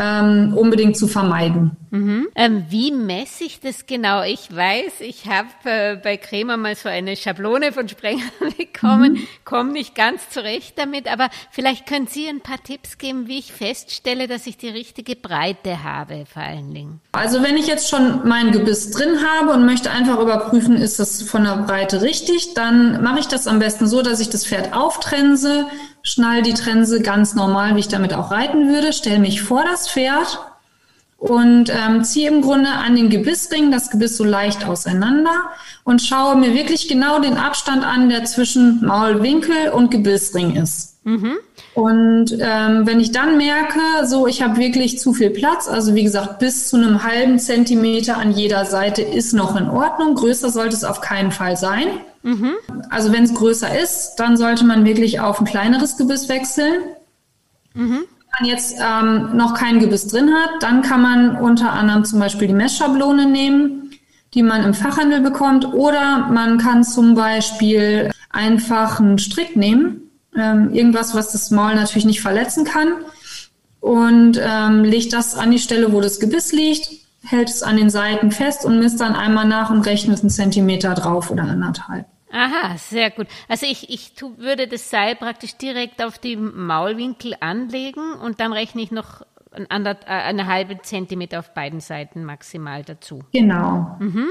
ähm, unbedingt zu vermeiden. Mhm. Ähm, wie messe ich das genau? Ich weiß, ich habe äh, bei Kremer mal so eine Schablone von Sprenger *laughs* bekommen, mhm. komme nicht ganz zurecht damit, aber vielleicht können Sie ein paar Tipps geben, wie ich feststelle, dass ich die richtige Breite habe, vor allen Dingen. Also wenn ich jetzt schon mein Gebiss drin habe und möchte einfach überprüfen, ist das von der Breite richtig, dann mache ich das am besten so, dass ich das Pferd auftrense, schnall die Trense ganz normal, wie ich damit auch reiten würde, stelle mich vor das Pferd und ähm, ziehe im Grunde an den Gebissring das Gebiss so leicht auseinander und schaue mir wirklich genau den Abstand an, der zwischen Maulwinkel und Gebissring ist. Mhm. Und ähm, wenn ich dann merke, so ich habe wirklich zu viel Platz, also wie gesagt, bis zu einem halben Zentimeter an jeder Seite ist noch in Ordnung. Größer sollte es auf keinen Fall sein. Mhm. Also wenn es größer ist, dann sollte man wirklich auf ein kleineres Gebiss wechseln. Mhm. Wenn man jetzt ähm, noch kein Gebiss drin hat, dann kann man unter anderem zum Beispiel die Messschablone nehmen, die man im Fachhandel bekommt, oder man kann zum Beispiel einfach einen Strick nehmen, ähm, irgendwas, was das Maul natürlich nicht verletzen kann, und ähm, legt das an die Stelle, wo das Gebiss liegt, hält es an den Seiten fest und misst dann einmal nach und rechnet einen Zentimeter drauf oder anderthalb. Aha, sehr gut. Also ich, ich tu, würde das Seil praktisch direkt auf die Maulwinkel anlegen und dann rechne ich noch eine, äh, eine halbe Zentimeter auf beiden Seiten maximal dazu. Genau. Mhm.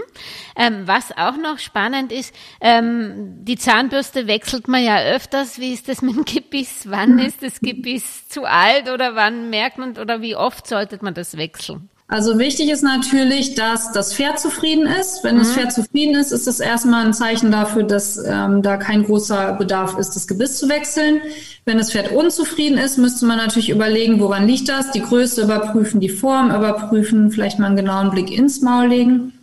Ähm, was auch noch spannend ist, ähm, die Zahnbürste wechselt man ja öfters. Wie ist das mit dem Gebiss? Wann *laughs* ist das Gebiss zu alt oder wann merkt man oder wie oft sollte man das wechseln? Also wichtig ist natürlich, dass das Pferd zufrieden ist. Wenn mhm. das Pferd zufrieden ist, ist das erstmal ein Zeichen dafür, dass ähm, da kein großer Bedarf ist, das Gebiss zu wechseln. Wenn das Pferd unzufrieden ist, müsste man natürlich überlegen, woran liegt das? Die Größe überprüfen, die Form überprüfen, vielleicht mal einen genauen Blick ins Maul legen,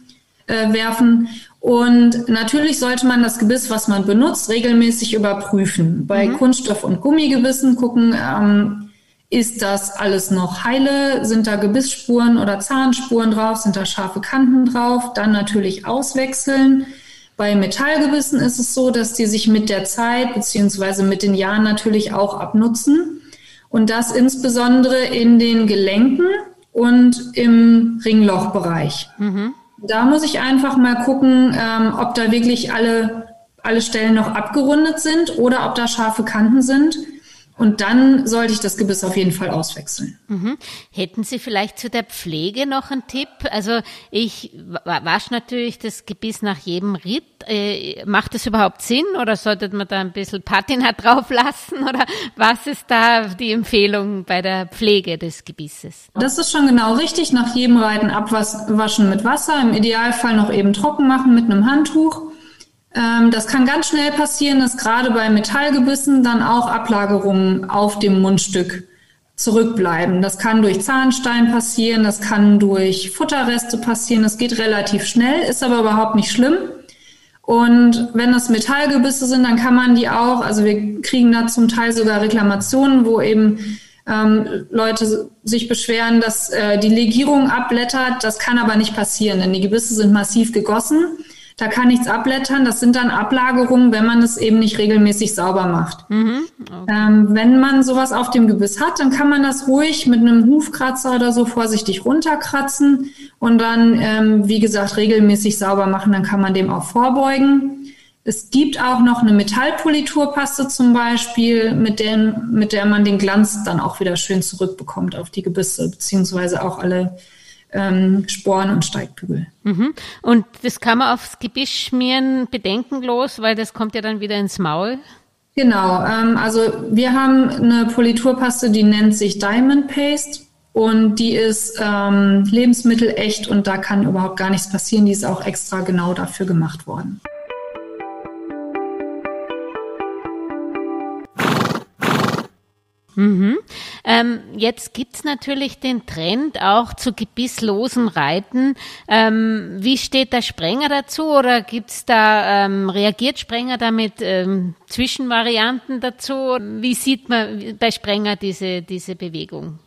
äh, werfen. Und natürlich sollte man das Gebiss, was man benutzt, regelmäßig überprüfen. Bei mhm. Kunststoff- und Gummigebissen gucken, ähm, ist das alles noch heile? Sind da Gebissspuren oder Zahnspuren drauf? Sind da scharfe Kanten drauf? Dann natürlich auswechseln. Bei Metallgebissen ist es so, dass die sich mit der Zeit beziehungsweise mit den Jahren natürlich auch abnutzen. Und das insbesondere in den Gelenken und im Ringlochbereich. Mhm. Da muss ich einfach mal gucken, ähm, ob da wirklich alle, alle Stellen noch abgerundet sind oder ob da scharfe Kanten sind. Und dann sollte ich das Gebiss auf jeden Fall auswechseln. Mhm. Hätten Sie vielleicht zu der Pflege noch einen Tipp? Also ich wasche natürlich das Gebiss nach jedem Ritt. Äh, macht das überhaupt Sinn oder sollte man da ein bisschen Patina *laughs* drauf lassen? Oder was ist da die Empfehlung bei der Pflege des Gebisses? Das ist schon genau richtig. Nach jedem Reiten abwaschen mit Wasser. Im Idealfall noch eben trocken machen mit einem Handtuch. Ähm, das kann ganz schnell passieren, dass gerade bei Metallgebissen dann auch Ablagerungen auf dem Mundstück zurückbleiben. Das kann durch Zahnstein passieren, das kann durch Futterreste passieren, das geht relativ schnell, ist aber überhaupt nicht schlimm. Und wenn das Metallgebisse sind, dann kann man die auch, also wir kriegen da zum Teil sogar Reklamationen, wo eben ähm, Leute sich beschweren, dass äh, die Legierung abblättert. Das kann aber nicht passieren, denn die Gebisse sind massiv gegossen. Da kann nichts abblättern. Das sind dann Ablagerungen, wenn man es eben nicht regelmäßig sauber macht. Mhm, okay. ähm, wenn man sowas auf dem Gebiss hat, dann kann man das ruhig mit einem Hufkratzer oder so vorsichtig runterkratzen und dann, ähm, wie gesagt, regelmäßig sauber machen. Dann kann man dem auch vorbeugen. Es gibt auch noch eine Metallpoliturpaste zum Beispiel, mit der, mit der man den Glanz dann auch wieder schön zurückbekommt auf die Gebisse, beziehungsweise auch alle ähm, Sporen und Steigbügel. Mhm. Und das kann man aufs Gebüsch schmieren, bedenkenlos, weil das kommt ja dann wieder ins Maul. Genau, ähm, also wir haben eine Politurpaste, die nennt sich Diamond Paste und die ist ähm, lebensmittelecht und da kann überhaupt gar nichts passieren. Die ist auch extra genau dafür gemacht worden. Mhm. Ähm, jetzt gibt's natürlich den Trend auch zu gebisslosem Reiten. Ähm, wie steht der Sprenger dazu oder gibt's da, ähm, reagiert Sprenger damit ähm, Zwischenvarianten dazu? Wie sieht man bei Sprenger diese, diese Bewegung?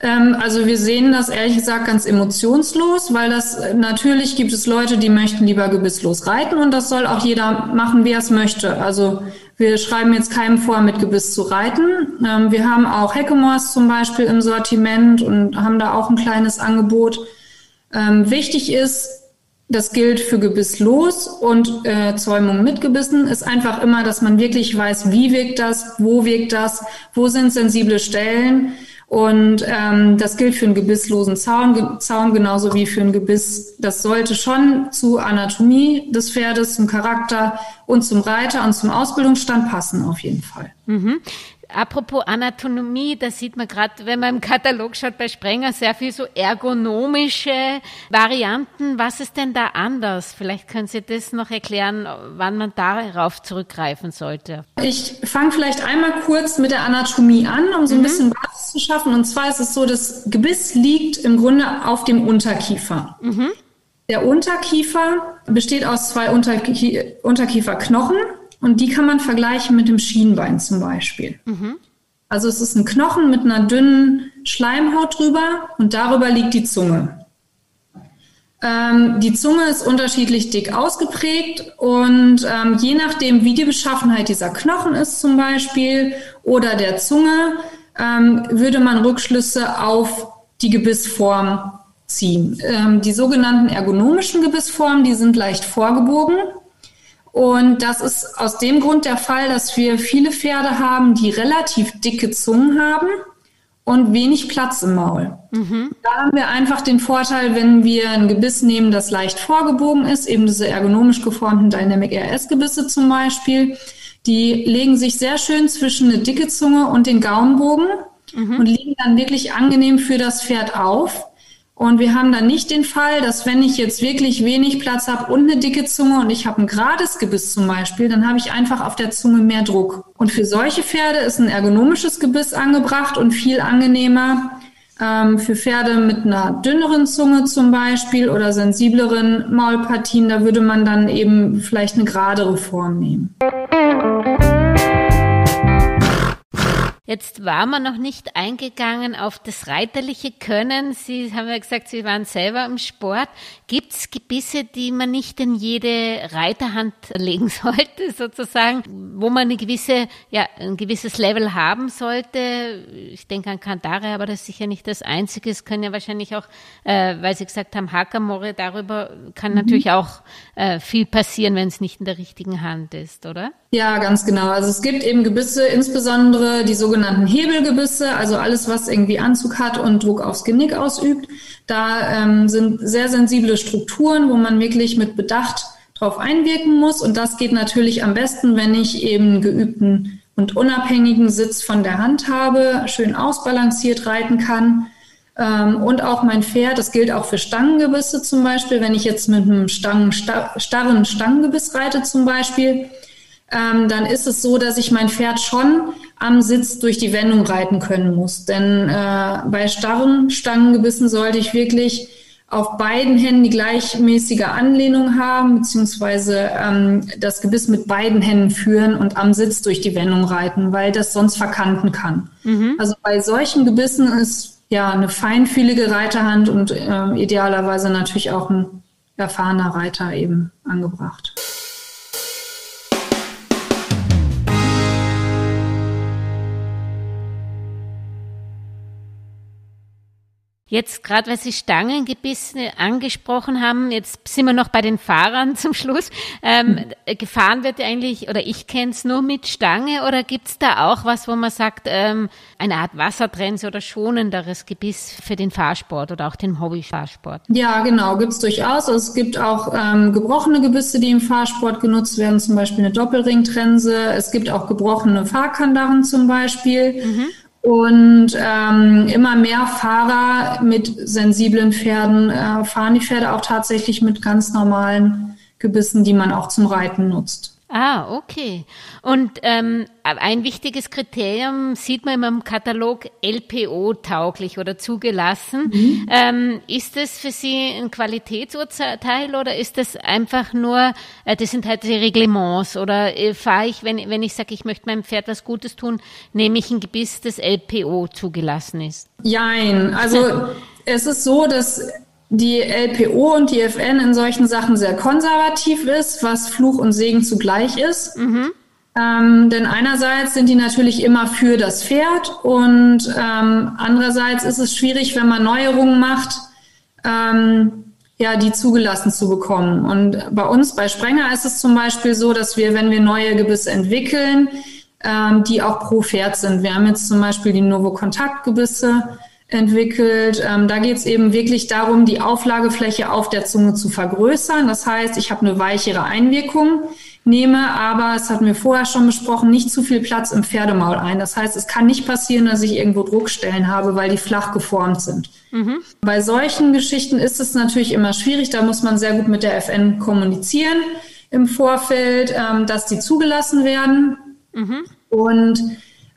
Ähm, also wir sehen das ehrlich gesagt ganz emotionslos, weil das natürlich gibt es Leute, die möchten lieber gebisslos reiten und das soll auch jeder machen, wie er es möchte. Also wir schreiben jetzt keinem vor, mit Gebiss zu reiten. Ähm, wir haben auch Heckemors zum Beispiel im Sortiment und haben da auch ein kleines Angebot. Ähm, wichtig ist, das gilt für Gebisslos und äh, Zäumung mit Gebissen, ist einfach immer, dass man wirklich weiß, wie wirkt das, wo wirkt das, wo sind sensible Stellen. Und ähm, das gilt für einen gebisslosen Zaun, Zaun genauso wie für ein Gebiss. Das sollte schon zur Anatomie des Pferdes, zum Charakter und zum Reiter und zum Ausbildungsstand passen auf jeden Fall. Mhm. Apropos Anatomie, da sieht man gerade, wenn man im Katalog schaut bei Sprenger, sehr viel so ergonomische Varianten. Was ist denn da anders? Vielleicht können Sie das noch erklären, wann man darauf zurückgreifen sollte. Ich fange vielleicht einmal kurz mit der Anatomie an, um so ein mhm. bisschen Basis zu schaffen. Und zwar ist es so, das Gebiss liegt im Grunde auf dem Unterkiefer. Mhm. Der Unterkiefer besteht aus zwei Unterkie Unterkieferknochen und die kann man vergleichen mit dem Schienbein zum Beispiel. Mhm. Also es ist ein Knochen mit einer dünnen Schleimhaut drüber und darüber liegt die Zunge. Ähm, die Zunge ist unterschiedlich dick ausgeprägt und ähm, je nachdem, wie die Beschaffenheit dieser Knochen ist zum Beispiel oder der Zunge, ähm, würde man Rückschlüsse auf die Gebissform ziehen. Ähm, die sogenannten ergonomischen Gebissformen, die sind leicht vorgebogen. Und das ist aus dem Grund der Fall, dass wir viele Pferde haben, die relativ dicke Zungen haben und wenig Platz im Maul. Mhm. Da haben wir einfach den Vorteil, wenn wir ein Gebiss nehmen, das leicht vorgebogen ist, eben diese ergonomisch geformten Dynamic RS-Gebisse zum Beispiel, die legen sich sehr schön zwischen eine dicke Zunge und den Gaumenbogen mhm. und liegen dann wirklich angenehm für das Pferd auf. Und wir haben dann nicht den Fall, dass wenn ich jetzt wirklich wenig Platz habe und eine dicke Zunge und ich habe ein gerades Gebiss zum Beispiel, dann habe ich einfach auf der Zunge mehr Druck. Und für solche Pferde ist ein ergonomisches Gebiss angebracht und viel angenehmer. Ähm, für Pferde mit einer dünneren Zunge zum Beispiel oder sensibleren Maulpartien, da würde man dann eben vielleicht eine geradere Form nehmen. Jetzt war man noch nicht eingegangen auf das reiterliche Können. Sie haben ja gesagt, Sie waren selber im Sport. Gibt es Gebisse, die man nicht in jede Reiterhand *laughs* legen sollte, sozusagen, wo man eine gewisse, ja, ein gewisses Level haben sollte? Ich denke an Kandare, aber das ist sicher nicht das Einzige. Es können ja wahrscheinlich auch, äh, weil Sie gesagt haben, Hakamore, darüber kann mhm. natürlich auch äh, viel passieren, wenn es nicht in der richtigen Hand ist, oder? Ja, ganz genau. Also es gibt eben Gebisse, insbesondere die sogenannten Hebelgebisse, also alles, was irgendwie Anzug hat und Druck aufs Genick ausübt. Da ähm, sind sehr sensible Strukturen, wo man wirklich mit Bedacht drauf einwirken muss. Und das geht natürlich am besten, wenn ich eben geübten und unabhängigen Sitz von der Hand habe, schön ausbalanciert reiten kann. Ähm, und auch mein Pferd, das gilt auch für Stangengebisse zum Beispiel, wenn ich jetzt mit einem Stangen, starren Stangengebiss reite zum Beispiel, ähm, dann ist es so, dass ich mein Pferd schon am Sitz durch die Wendung reiten können muss. Denn äh, bei starren Stangengebissen sollte ich wirklich auf beiden Händen die gleichmäßige Anlehnung haben, beziehungsweise ähm, das Gebiss mit beiden Händen führen und am Sitz durch die Wendung reiten, weil das sonst verkanten kann. Mhm. Also bei solchen Gebissen ist ja eine feinfühlige Reiterhand und äh, idealerweise natürlich auch ein erfahrener Reiter eben angebracht. Jetzt gerade, weil Sie Stangengebisse angesprochen haben, jetzt sind wir noch bei den Fahrern *laughs* zum Schluss. Ähm, mhm. Gefahren wird eigentlich, oder ich kenne es nur mit Stange, oder gibt es da auch was, wo man sagt, ähm, eine Art Wassertrense oder schonenderes Gebiss für den Fahrsport oder auch den Hobbyfahrsport? Ja, genau, gibt es durchaus. Also es gibt auch ähm, gebrochene Gebisse, die im Fahrsport genutzt werden, zum Beispiel eine Doppelringtrense. Es gibt auch gebrochene Fahrkandaren zum Beispiel. Mhm. Und ähm, immer mehr Fahrer mit sensiblen Pferden äh, fahren die Pferde auch tatsächlich mit ganz normalen Gebissen, die man auch zum Reiten nutzt. Ah, okay. Und ähm, ein wichtiges Kriterium sieht man im Katalog LPO tauglich oder zugelassen. Mhm. Ähm, ist das für Sie ein Qualitätsurteil oder ist das einfach nur, äh, das sind halt die Reglements oder äh, fahre ich, wenn, wenn ich sage, ich möchte meinem Pferd was Gutes tun, nehme ich ein Gebiss, das LPO zugelassen ist? Jein, also *laughs* es ist so, dass die LPO und die FN in solchen Sachen sehr konservativ ist, was Fluch und Segen zugleich ist. Mhm. Ähm, denn einerseits sind die natürlich immer für das Pferd und ähm, andererseits ist es schwierig, wenn man Neuerungen macht, ähm, ja, die zugelassen zu bekommen. Und bei uns, bei Sprenger, ist es zum Beispiel so, dass wir, wenn wir neue Gebisse entwickeln, ähm, die auch pro Pferd sind. Wir haben jetzt zum Beispiel die Novo-Kontakt-Gebisse, entwickelt. Ähm, da geht es eben wirklich darum, die Auflagefläche auf der Zunge zu vergrößern. Das heißt, ich habe eine weichere Einwirkung, nehme aber, es hatten wir vorher schon besprochen, nicht zu viel Platz im Pferdemaul ein. Das heißt, es kann nicht passieren, dass ich irgendwo Druckstellen habe, weil die flach geformt sind. Mhm. Bei solchen Geschichten ist es natürlich immer schwierig. Da muss man sehr gut mit der FN kommunizieren im Vorfeld, ähm, dass die zugelassen werden. Mhm. Und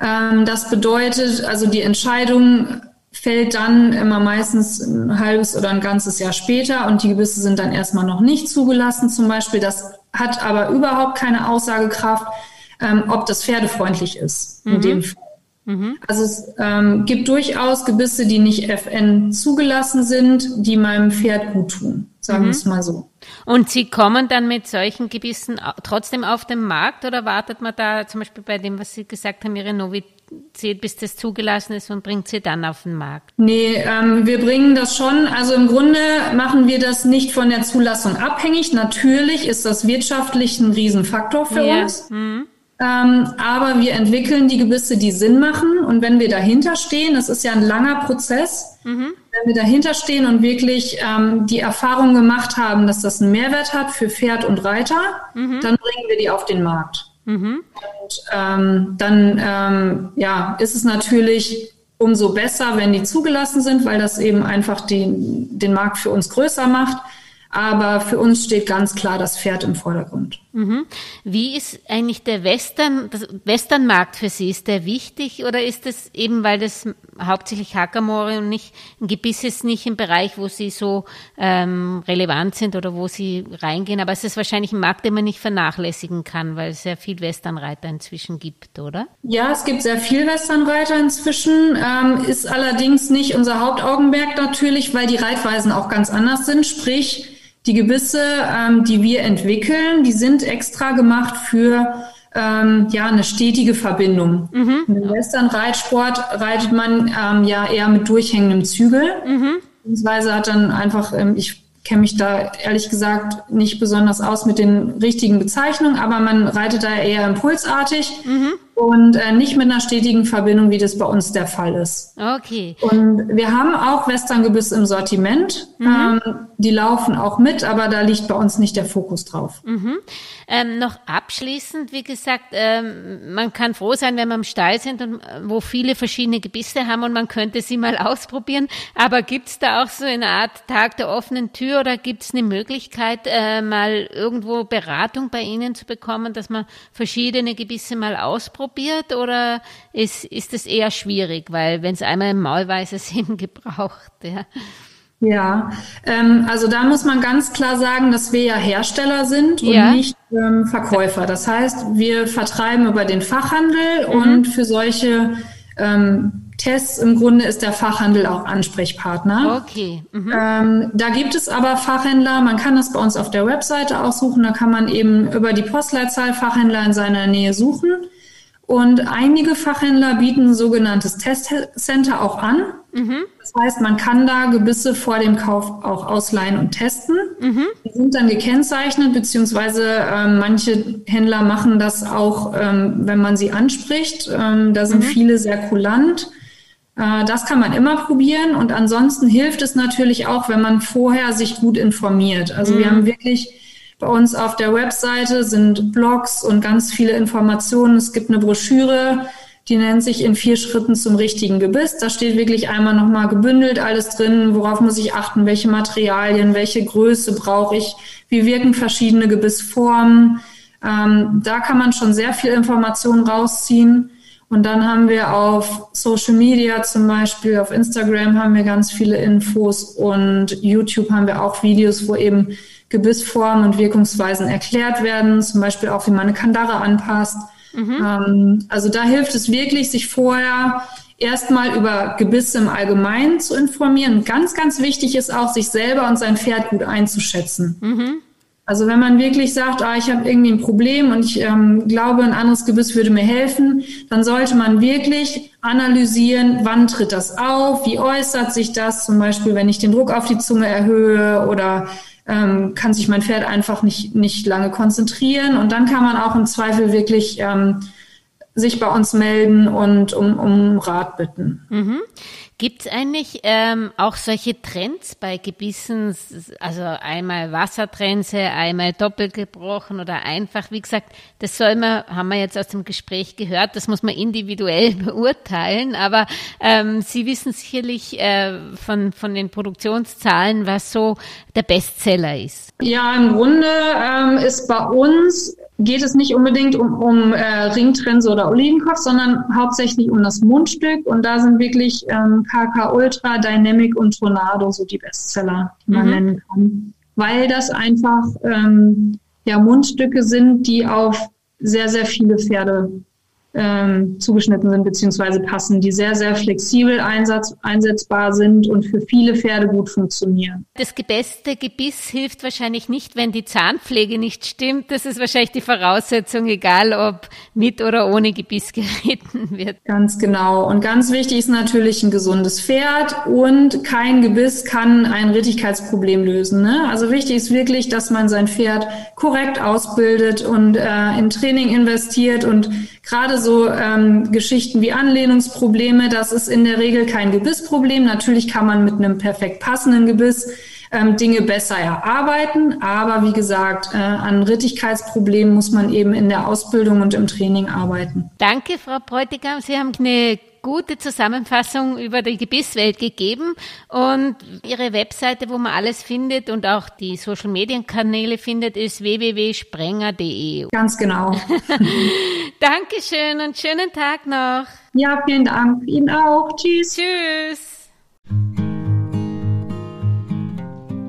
ähm, das bedeutet, also die Entscheidung fällt dann immer meistens ein halbes oder ein ganzes Jahr später und die Gebisse sind dann erstmal noch nicht zugelassen zum Beispiel. Das hat aber überhaupt keine Aussagekraft, ähm, ob das pferdefreundlich ist mhm. in dem Fall. Mhm. Also es ähm, gibt durchaus Gebisse, die nicht FN zugelassen sind, die meinem Pferd gut tun, sagen mhm. wir es mal so. Und Sie kommen dann mit solchen Gebissen trotzdem auf den Markt oder wartet man da zum Beispiel bei dem, was Sie gesagt haben, Ihre Novität? Zählt, bis das zugelassen ist und bringt sie dann auf den Markt? Nee, ähm, wir bringen das schon. Also im Grunde machen wir das nicht von der Zulassung abhängig. Natürlich ist das wirtschaftlich ein Riesenfaktor für ja. uns. Mhm. Ähm, aber wir entwickeln die Gebisse, die Sinn machen. Und wenn wir dahinter stehen, das ist ja ein langer Prozess, mhm. wenn wir dahinter stehen und wirklich ähm, die Erfahrung gemacht haben, dass das einen Mehrwert hat für Pferd und Reiter, mhm. dann bringen wir die auf den Markt. Mhm. Und ähm, dann ähm, ja, ist es natürlich umso besser, wenn die zugelassen sind, weil das eben einfach den, den Markt für uns größer macht. Aber für uns steht ganz klar das Pferd im Vordergrund. Mhm. Wie ist eigentlich der Western, das Westernmarkt für Sie? Ist der wichtig oder ist es eben, weil das hauptsächlich Hackermoore und nicht ein Gebiss ist, nicht im Bereich, wo Sie so ähm, relevant sind oder wo Sie reingehen? Aber es ist wahrscheinlich ein Markt, den man nicht vernachlässigen kann, weil es sehr viel Westernreiter inzwischen gibt, oder? Ja, es gibt sehr viel Westernreiter inzwischen, ähm, ist allerdings nicht unser Hauptaugenmerk natürlich, weil die Reitweisen auch ganz anders sind. Sprich, die Gebisse, ähm, die wir entwickeln, die sind extra gemacht für ähm, ja eine stetige Verbindung. Mhm. Im Western-Reitsport reitet man ähm, ja eher mit durchhängendem Zügel. Mhm. Beziehungsweise hat dann einfach, ähm, ich kenne mich da ehrlich gesagt nicht besonders aus mit den richtigen Bezeichnungen, aber man reitet da eher impulsartig. Mhm und äh, nicht mit einer stetigen Verbindung, wie das bei uns der Fall ist. Okay. Und wir haben auch Westerngebiss im Sortiment. Mhm. Ähm, die laufen auch mit, aber da liegt bei uns nicht der Fokus drauf. Mhm. Ähm, noch abschließend, wie gesagt, ähm, man kann froh sein, wenn wir im Stall sind und äh, wo viele verschiedene Gebisse haben und man könnte sie mal *laughs* ausprobieren. Aber gibt es da auch so eine Art Tag der offenen Tür oder gibt es eine Möglichkeit, äh, mal irgendwo Beratung bei Ihnen zu bekommen, dass man verschiedene Gebisse mal ausprobiert? Ausprobiert oder ist, ist es eher schwierig, weil wenn es einmal im Maul weiß, es *laughs* eben gebraucht, ja? Ja, ähm, also da muss man ganz klar sagen, dass wir ja Hersteller sind und Ja. nicht ähm, Verkäufer. Das heißt, wir vertreiben über den Fachhandel Mhm. und für solche ähm, Tests im Grunde ist der Fachhandel auch Ansprechpartner. Okay. Mhm. Ähm, da gibt es aber Fachhändler, man kann das bei uns auf der Webseite auch suchen, da kann man eben über die Postleitzahl Fachhändler in seiner Nähe suchen. Und einige Fachhändler bieten ein sogenanntes Testcenter auch an. Das heißt, man kann da Gebisse vor dem Kauf auch ausleihen und testen. Die sind dann gekennzeichnet, beziehungsweise ähm, manche Händler machen das auch, ähm, wenn man sie anspricht. Ähm, da sind viele sehr kulant. Äh, Das kann man immer probieren und ansonsten hilft es natürlich auch, wenn man vorher sich gut informiert. Also wir haben wirklich bei uns auf der Webseite sind Blogs und ganz viele Informationen. Es gibt eine Broschüre, die nennt sich in vier Schritten zum richtigen Gebiss. Da steht wirklich einmal nochmal gebündelt alles drin. Worauf muss ich achten? Welche Materialien? Welche Größe brauche ich? Wie wirken verschiedene Gebissformen? Ähm, da kann man schon sehr viel Information rausziehen. Und dann haben wir auf Social Media zum Beispiel, auf Instagram haben wir ganz viele Infos und YouTube haben wir auch Videos, wo eben Gebissformen und Wirkungsweisen erklärt werden, zum Beispiel auch, wie man eine Kandare anpasst. Ähm, also da hilft es wirklich, sich vorher erstmal über Gebisse im Allgemeinen zu informieren. Ganz, ganz wichtig ist auch, sich selber und sein Pferd gut einzuschätzen. Also wenn man wirklich sagt, ah, ich habe irgendwie ein Problem und ich ähm, glaube, ein anderes Gebiss würde mir helfen, dann sollte man wirklich analysieren, wann tritt das auf, wie äußert sich das, zum Beispiel, wenn ich den Druck auf die Zunge erhöhe oder ähm, kann sich mein Pferd einfach nicht, nicht lange konzentrieren. Und dann kann man auch im Zweifel wirklich ähm, sich bei uns melden und um, um Rat bitten. Gibt es eigentlich ähm, auch solche Trends bei Gebissen, also einmal Wassertrense, einmal doppelt gebrochen oder einfach? Wie gesagt, das soll man, haben wir jetzt aus dem Gespräch gehört, das muss man individuell *laughs* beurteilen, aber ähm, Sie wissen sicherlich äh, von, von den Produktionszahlen, was so der Bestseller ist. Ja, im Grunde ähm, ist bei uns geht es nicht unbedingt um, um äh, Ringtrense oder Olivenkopf, sondern hauptsächlich um das Mundstück. Und da sind wirklich ähm, KK Ultra, Dynamic und Tornado so die Bestseller, die man nennen kann. Weil das einfach ähm, ja, Mundstücke sind, die auf sehr, sehr viele Pferde ähm, zugeschnitten sind beziehungsweise passen, die sehr, sehr flexibel einsatz, einsetzbar sind und für viele Pferde gut funktionieren. Das beste Gebiss hilft wahrscheinlich nicht, wenn die Zahnpflege nicht stimmt. Das ist wahrscheinlich die Voraussetzung, egal ob mit oder ohne Gebiss *laughs* geritten wird. Ganz genau. Und ganz wichtig ist natürlich ein gesundes Pferd und kein Gebiss kann ein Rittigkeitsproblem lösen. Ne? Also wichtig ist wirklich, dass man sein Pferd korrekt ausbildet und äh, in Training investiert und gerade so ähm, Geschichten wie Anlehnungsprobleme, das ist in der Regel kein Gebissproblem. Natürlich kann man mit einem perfekt passenden Gebiss ähm, Dinge besser erarbeiten, aber wie gesagt, äh, an Rittigkeitsproblemen muss man eben in der Ausbildung und im Training arbeiten. Danke, Frau Bräutigam. Sie haben eine gute Zusammenfassung über die Gebisswelt gegeben und Ihre Webseite, wo man alles findet und auch die Social Media Kanäle findet, ist www.sprenger.de. Ganz genau. *laughs* Dankeschön und schönen Tag noch. Ja, vielen Dank. Ihnen auch. Tschüss. Tschüss.